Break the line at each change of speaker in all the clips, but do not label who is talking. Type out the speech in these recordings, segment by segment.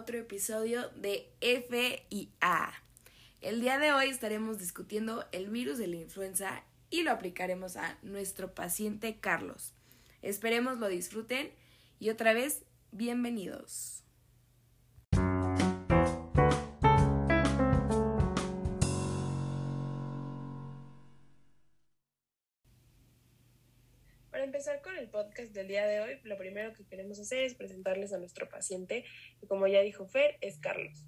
otro episodio de F y A. El día de hoy estaremos discutiendo el virus de la influenza y lo aplicaremos a nuestro paciente Carlos. Esperemos lo disfruten y otra vez, bienvenidos.
Empezar con el podcast del día de hoy, lo primero que queremos hacer es presentarles a nuestro paciente, que como ya dijo Fer, es Carlos.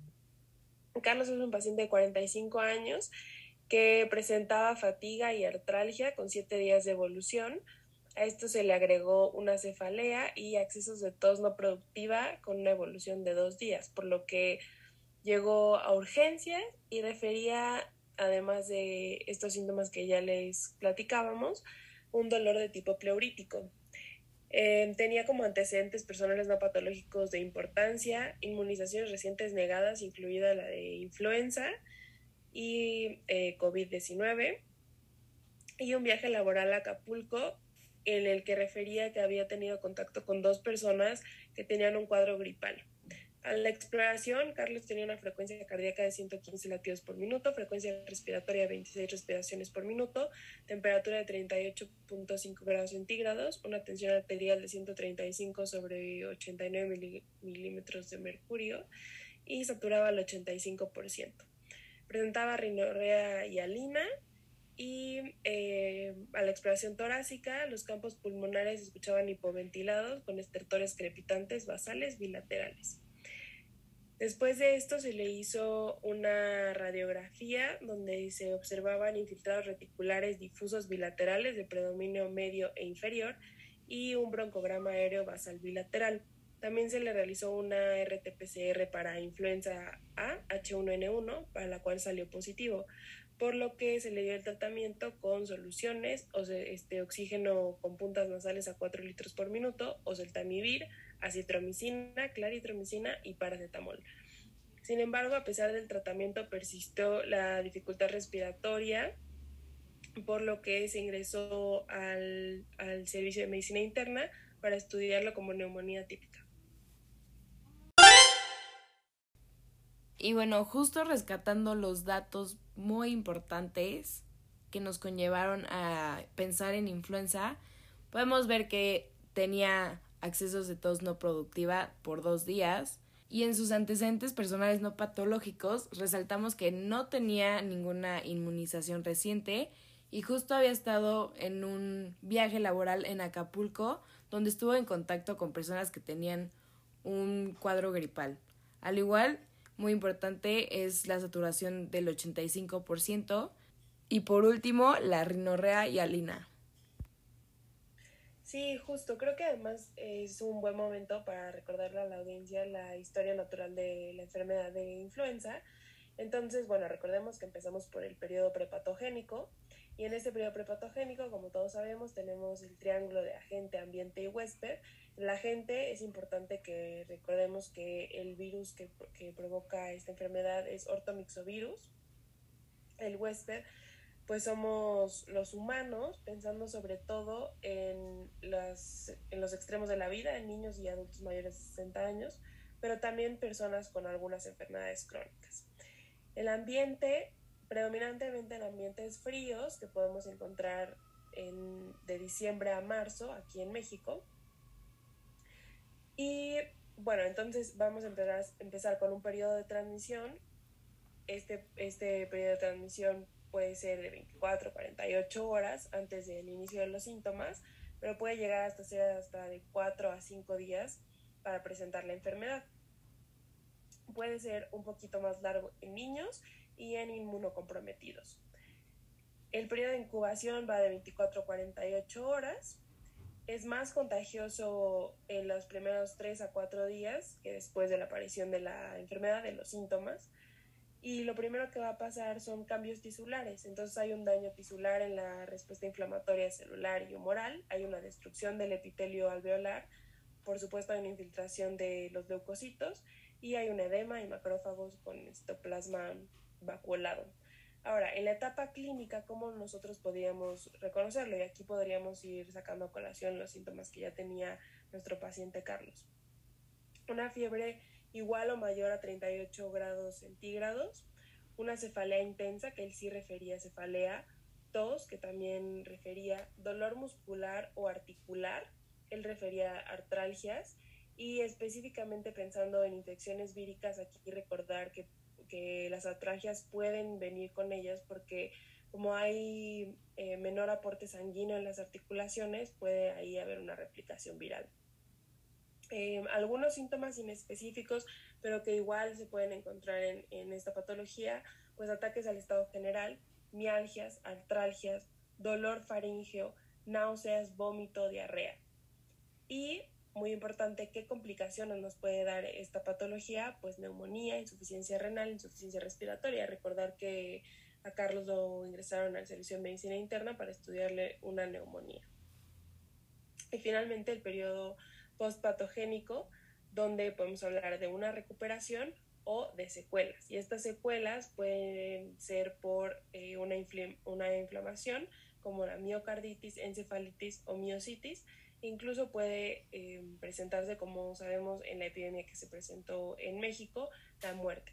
Carlos es un paciente de 45 años que presentaba fatiga y artralgia con 7 días de evolución. A esto se le agregó una cefalea y accesos de tos no productiva con una evolución de 2 días, por lo que llegó a urgencias y refería, además de estos síntomas que ya les platicábamos, un dolor de tipo pleurítico. Eh, tenía como antecedentes personales no patológicos de importancia, inmunizaciones recientes negadas, incluida la de influenza y eh, COVID-19, y un viaje laboral a Acapulco en el que refería que había tenido contacto con dos personas que tenían un cuadro gripal. A la exploración, Carlos tenía una frecuencia cardíaca de 115 latidos por minuto, frecuencia respiratoria de 26 respiraciones por minuto, temperatura de 38.5 grados centígrados, una tensión arterial de 135 sobre 89 milímetros de mercurio y saturaba al 85%. Presentaba rinorrea y alina y eh, a la exploración torácica los campos pulmonares escuchaban hipoventilados con estertores crepitantes basales bilaterales. Después de esto se le hizo una radiografía donde se observaban infiltrados reticulares difusos bilaterales de predominio medio e inferior y un broncograma aéreo basal bilateral. También se le realizó una RT-PCR para influenza A, H1N1, para la cual salió positivo, por lo que se le dio el tratamiento con soluciones, o este, oxígeno con puntas nasales a 4 litros por minuto, o celtamivir, acitromicina, claritromicina y paracetamol. Sin embargo, a pesar del tratamiento persistió la dificultad respiratoria, por lo que se ingresó al, al servicio de medicina interna para estudiarlo como neumonía típica.
Y bueno, justo rescatando los datos muy importantes que nos conllevaron a pensar en influenza, podemos ver que tenía accesos de tos no productiva por dos días y en sus antecedentes personales no patológicos resaltamos que no tenía ninguna inmunización reciente y justo había estado en un viaje laboral en Acapulco donde estuvo en contacto con personas que tenían un cuadro gripal. Al igual, muy importante es la saturación del 85% y por último la rinorrea y alina.
Sí, justo. Creo que además es un buen momento para recordarle a la audiencia la historia natural de la enfermedad de influenza. Entonces, bueno, recordemos que empezamos por el periodo prepatogénico y en este periodo prepatogénico, como todos sabemos, tenemos el triángulo de agente, ambiente y huésped. El agente es importante que recordemos que el virus que, que provoca esta enfermedad es ortomixovirus. El huésped pues somos los humanos, pensando sobre todo en, las, en los extremos de la vida, en niños y adultos mayores de 60 años, pero también personas con algunas enfermedades crónicas. El ambiente, predominantemente en ambientes fríos, que podemos encontrar en, de diciembre a marzo aquí en México. Y bueno, entonces vamos a empezar, empezar con un periodo de transmisión. Este, este periodo de transmisión puede ser de 24 a 48 horas antes del inicio de los síntomas, pero puede llegar hasta ser hasta de 4 a 5 días para presentar la enfermedad. Puede ser un poquito más largo en niños y en inmunocomprometidos. El periodo de incubación va de 24 a 48 horas. Es más contagioso en los primeros 3 a 4 días que después de la aparición de la enfermedad, de los síntomas y lo primero que va a pasar son cambios tisulares. Entonces hay un daño tisular en la respuesta inflamatoria celular y humoral, hay una destrucción del epitelio alveolar, por supuesto hay una infiltración de los leucocitos y hay un edema y macrófagos con estoplasma vacuolado. Ahora, en la etapa clínica, ¿cómo nosotros podríamos reconocerlo? Y aquí podríamos ir sacando a colación los síntomas que ya tenía nuestro paciente Carlos. Una fiebre igual o mayor a 38 grados centígrados, una cefalea intensa, que él sí refería a cefalea, tos, que también refería dolor muscular o articular, él refería a artralgias, y específicamente pensando en infecciones víricas, aquí recordar que que las atragias pueden venir con ellas porque como hay eh, menor aporte sanguíneo en las articulaciones, puede ahí haber una replicación viral. Eh, algunos síntomas inespecíficos, pero que igual se pueden encontrar en, en esta patología, pues ataques al estado general, mialgias, artralgias, dolor faríngeo, náuseas, vómito, diarrea. Y muy importante, ¿qué complicaciones nos puede dar esta patología? Pues neumonía, insuficiencia renal, insuficiencia respiratoria. Recordar que a Carlos lo ingresaron al servicio de medicina interna para estudiarle una neumonía. Y finalmente el periodo postpatogénico, donde podemos hablar de una recuperación o de secuelas. Y estas secuelas pueden ser por eh, una, inflamación como la miocarditis, encefalitis o miocitis, Incluso puede eh, presentarse, como sabemos en la epidemia que se presentó en México, la muerte.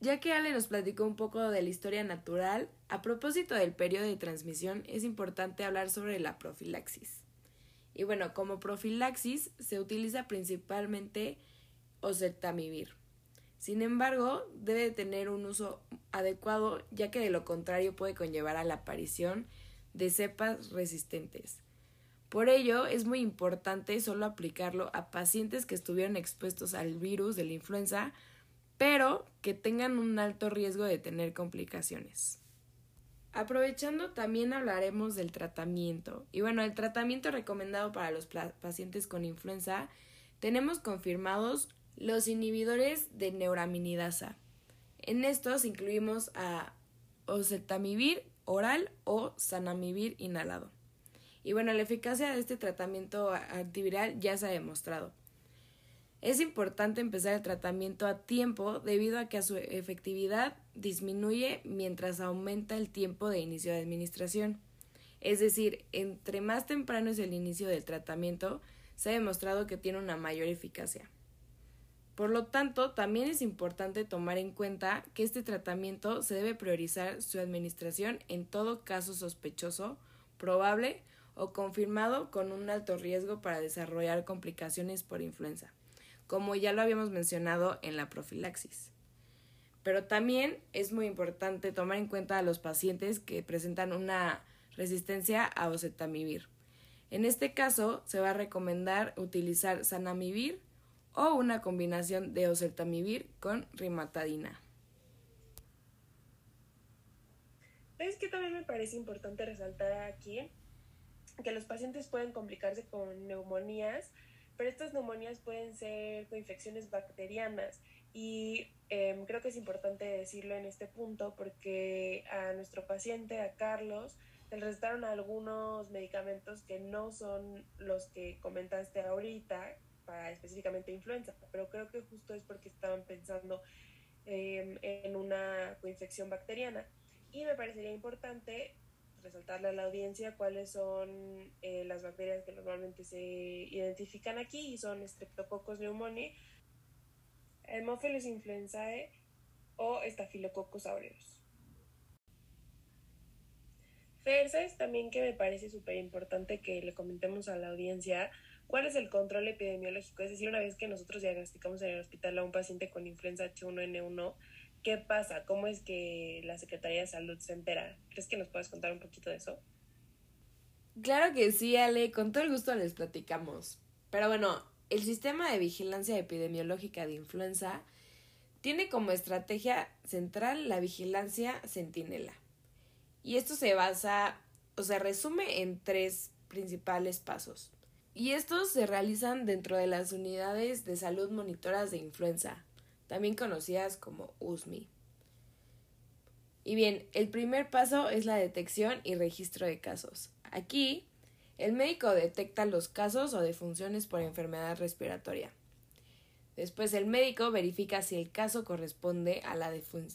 Ya que Ale nos platicó un poco de la historia natural, a propósito del periodo de transmisión es importante hablar sobre la profilaxis. Y bueno, como profilaxis se utiliza principalmente oseltamivir. Sin embargo, debe tener un uso adecuado ya que de lo contrario puede conllevar a la aparición de cepas resistentes. Por ello, es muy importante solo aplicarlo a pacientes que estuvieron expuestos al virus de la influenza, pero que tengan un alto riesgo de tener complicaciones. Aprovechando, también hablaremos del tratamiento. Y bueno, el tratamiento recomendado para los pacientes con influenza, tenemos confirmados los inhibidores de neuraminidasa. En estos incluimos a oseltamivir oral o sanamivir inhalado. Y bueno, la eficacia de este tratamiento antiviral ya se ha demostrado. Es importante empezar el tratamiento a tiempo debido a que su efectividad disminuye mientras aumenta el tiempo de inicio de administración. Es decir, entre más temprano es el inicio del tratamiento, se ha demostrado que tiene una mayor eficacia. Por lo tanto, también es importante tomar en cuenta que este tratamiento se debe priorizar su administración en todo caso sospechoso, probable o confirmado con un alto riesgo para desarrollar complicaciones por influenza, como ya lo habíamos mencionado en la profilaxis. Pero también es muy importante tomar en cuenta a los pacientes que presentan una resistencia a oseltamivir. En este caso, se va a recomendar utilizar sanamivir o una combinación de oseltamivir con rimatadina.
¿Sabes que también me parece importante resaltar aquí? Que los pacientes pueden complicarse con neumonías, pero estas neumonías pueden ser con infecciones bacterianas y em, creo que es importante decirlo en este punto porque a nuestro paciente, a Carlos, le recetaron algunos medicamentos que no son los que comentaste ahorita, para específicamente influenza, pero creo que justo es porque estaban pensando em, en una coinfección bacteriana. Y me parecería importante resaltarle a la audiencia cuáles son eh, las bacterias que normalmente se identifican aquí y son Streptococcus pneumoniae, Haemophilus influenzae o Staphylococcus aureus. Fer, también que me parece súper importante que le comentemos a la audiencia ¿Cuál es el control epidemiológico? Es decir, una vez que nosotros diagnosticamos en el hospital a un paciente con influenza H1N1, ¿qué pasa? ¿Cómo es que la Secretaría de Salud se entera? ¿Crees que nos puedes contar un poquito de eso?
Claro que sí, Ale, con todo el gusto les platicamos. Pero bueno, el sistema de vigilancia epidemiológica de influenza tiene como estrategia central la vigilancia centinela. Y esto se basa, o se resume en tres principales pasos y estos se realizan dentro de las unidades de salud monitoras de influenza, también conocidas como USMI. Y bien, el primer paso es la detección y registro de casos. Aquí, el médico detecta los casos o defunciones por enfermedad respiratoria. Después el médico verifica si el caso corresponde a la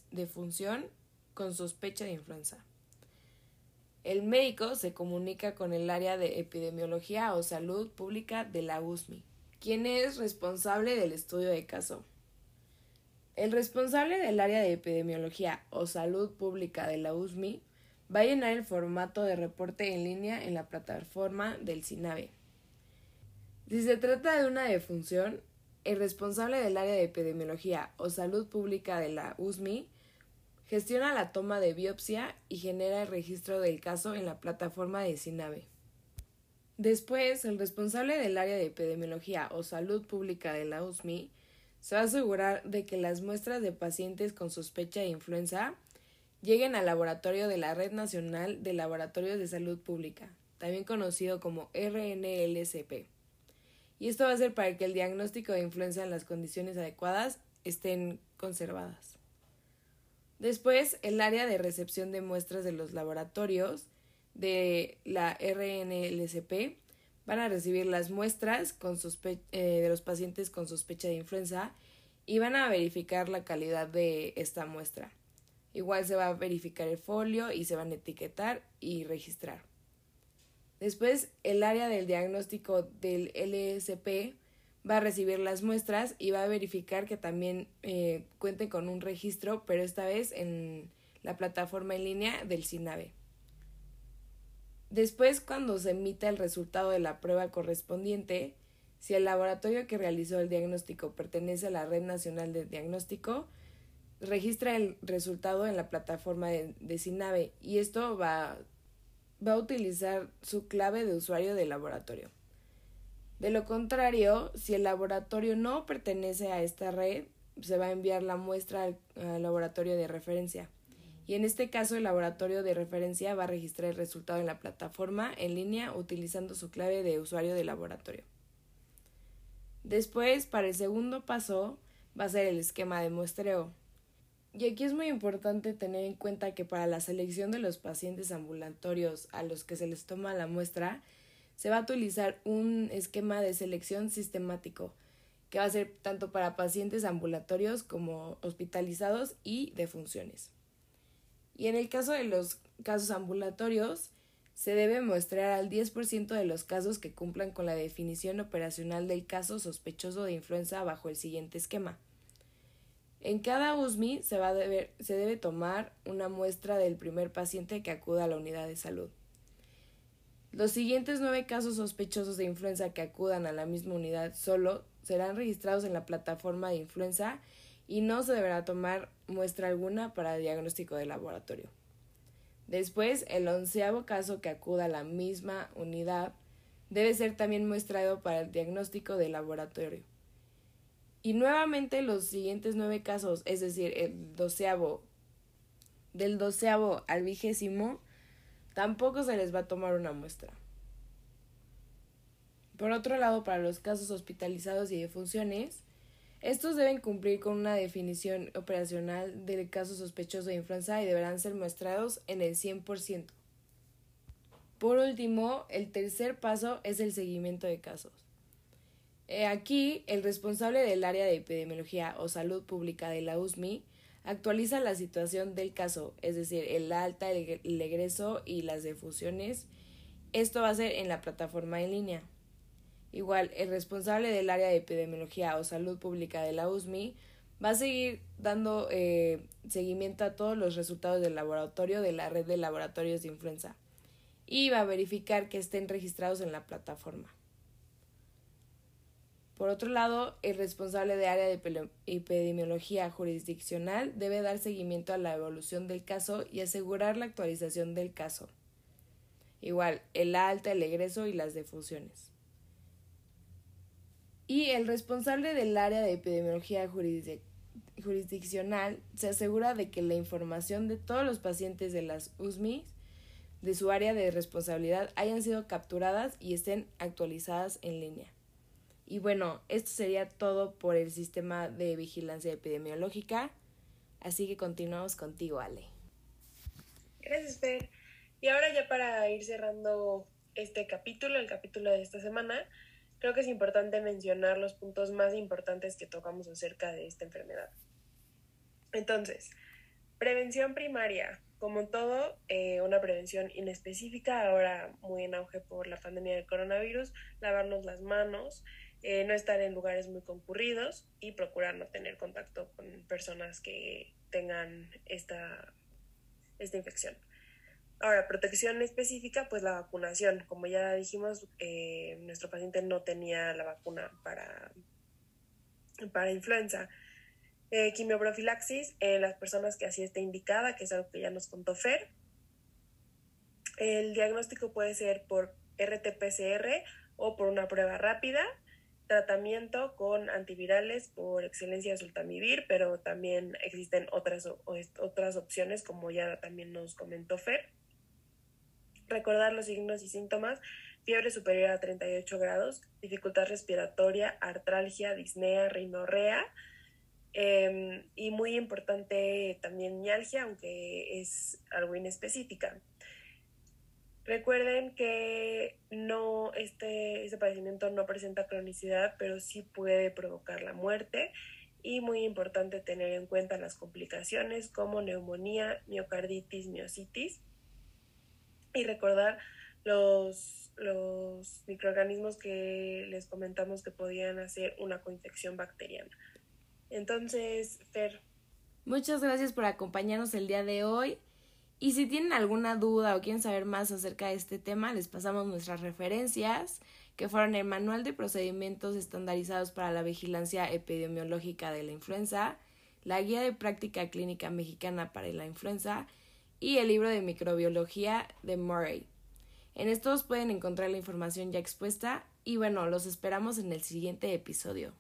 defunción con sospecha de influenza. El médico se comunica con el área de epidemiología o salud pública de la USMI, quien es responsable del estudio de caso. El responsable del área de epidemiología o salud pública de la USMI va a llenar el formato de reporte en línea en la plataforma del CINAVE. Si se trata de una defunción, el responsable del área de epidemiología o salud pública de la USMI gestiona la toma de biopsia y genera el registro del caso en la plataforma de CINAVE. Después, el responsable del área de epidemiología o salud pública de la USMI se va a asegurar de que las muestras de pacientes con sospecha de influenza lleguen al laboratorio de la Red Nacional de Laboratorios de Salud Pública, también conocido como RNLSP. Y esto va a ser para que el diagnóstico de influenza en las condiciones adecuadas estén conservadas. Después, el área de recepción de muestras de los laboratorios de la RNLSP van a recibir las muestras eh, de los pacientes con sospecha de influenza y van a verificar la calidad de esta muestra. Igual se va a verificar el folio y se van a etiquetar y registrar. Después, el área del diagnóstico del LSP va a recibir las muestras y va a verificar que también eh, cuente con un registro, pero esta vez en la plataforma en línea del CINAVE. Después, cuando se emita el resultado de la prueba correspondiente, si el laboratorio que realizó el diagnóstico pertenece a la Red Nacional de Diagnóstico, registra el resultado en la plataforma de, de CINAVE y esto va, va a utilizar su clave de usuario del laboratorio. De lo contrario, si el laboratorio no pertenece a esta red, se va a enviar la muestra al, laboratorio de referencia. Y en este caso, el laboratorio de referencia va a registrar el resultado en la plataforma en línea utilizando su clave de usuario de laboratorio. Después, para el segundo paso, va a ser el esquema de muestreo. Y aquí es muy importante tener en cuenta que para la selección de los pacientes ambulatorios a los que se les toma la muestra, se va a utilizar un esquema de selección sistemático que va a ser tanto para pacientes ambulatorios como hospitalizados y de funciones. Y en el caso de los casos ambulatorios, se debe muestrar al 10% de los casos que cumplan con la definición operacional del caso sospechoso de influenza bajo el siguiente esquema. En cada USMI se, va a se debe tomar una muestra del primer paciente que acuda a la unidad de salud. Los siguientes nueve casos sospechosos de influenza que acudan a la misma unidad solo serán registrados en la plataforma de influenza y no se deberá tomar muestra alguna para diagnóstico de laboratorio. Después, el onceavo caso que acuda a la misma unidad debe ser también muestrado para el diagnóstico de laboratorio. Y nuevamente los siguientes nueve casos, es decir, el doceavo, del doceavo al vigésimo, tampoco se les va a tomar una muestra. Por otro lado, para los casos hospitalizados y de funciones, estos deben cumplir con una definición operacional del caso sospechoso de influenza y deberán ser muestrados en el 100%. Por último, el tercer paso es el seguimiento de casos. Aquí, el responsable del área de epidemiología o salud pública de la USMI actualiza la situación del caso, es decir, el alta, el, egreso y las defusiones. Esto va a ser en la plataforma en línea. Igual, el responsable del área de epidemiología o salud pública de la USMI va a seguir dando eh, seguimiento a todos los resultados del laboratorio de la red de laboratorios de influenza y va a verificar que estén registrados en la plataforma. Por otro lado, el responsable de área de epidemiología jurisdiccional debe dar seguimiento a la evolución del caso y asegurar la actualización del caso. Igual, el alta, el egreso y las defunciones. Y el responsable del área de epidemiología jurisdiccional se asegura de que la información de todos los pacientes de las USMI de su área de responsabilidad hayan sido capturadas y estén actualizadas en línea. Y bueno, esto sería todo por el sistema de vigilancia epidemiológica. Así que continuamos contigo, Ale.
Gracias, Fer. Y ahora ya para ir cerrando este capítulo, el capítulo de esta semana, creo que es importante mencionar los puntos más importantes que tocamos acerca de esta enfermedad. Entonces, prevención primaria. Como todo, eh, una prevención inespecífica, ahora muy en auge por la pandemia del coronavirus, lavarnos las manos, eh, no estar en lugares muy concurridos y procurar no tener contacto con personas que tengan esta, esta infección. Ahora, protección específica, pues la vacunación. Como ya dijimos, eh, nuestro paciente no tenía la vacuna para, para influenza. Eh, quimioprofilaxis en las personas que así esté indicada, que es algo que ya nos contó Fer. El diagnóstico puede ser por RT-PCR o por una prueba rápida. Tratamiento con antivirales por excelencia de sultamivir, pero también existen otras, otras opciones, como ya también nos comentó Fer. Recordar los signos y síntomas, fiebre superior a 38 grados, dificultad respiratoria, artralgia, disnea, rinorrea, Em, y muy importante también mialgia, aunque es algo inespecífica. Recuerden que no este, este padecimiento no presenta cronicidad, pero sí puede provocar la muerte. Y muy importante tener en cuenta las complicaciones como neumonía, miocarditis, miocitis. Y recordar los, los microorganismos que les comentamos que podían hacer una coinfección bacteriana. Entonces, Fer.
Muchas gracias por acompañarnos el día de hoy. Y si tienen alguna duda o quieren saber más acerca de este tema, les pasamos nuestras referencias, que fueron el Manual de Procedimientos Estandarizados para la Vigilancia Epidemiológica de la Influenza, la Guía de Práctica Clínica Mexicana para la Influenza y el libro de Microbiología de Murray. En estos pueden encontrar la información ya expuesta y bueno, los esperamos en el siguiente episodio.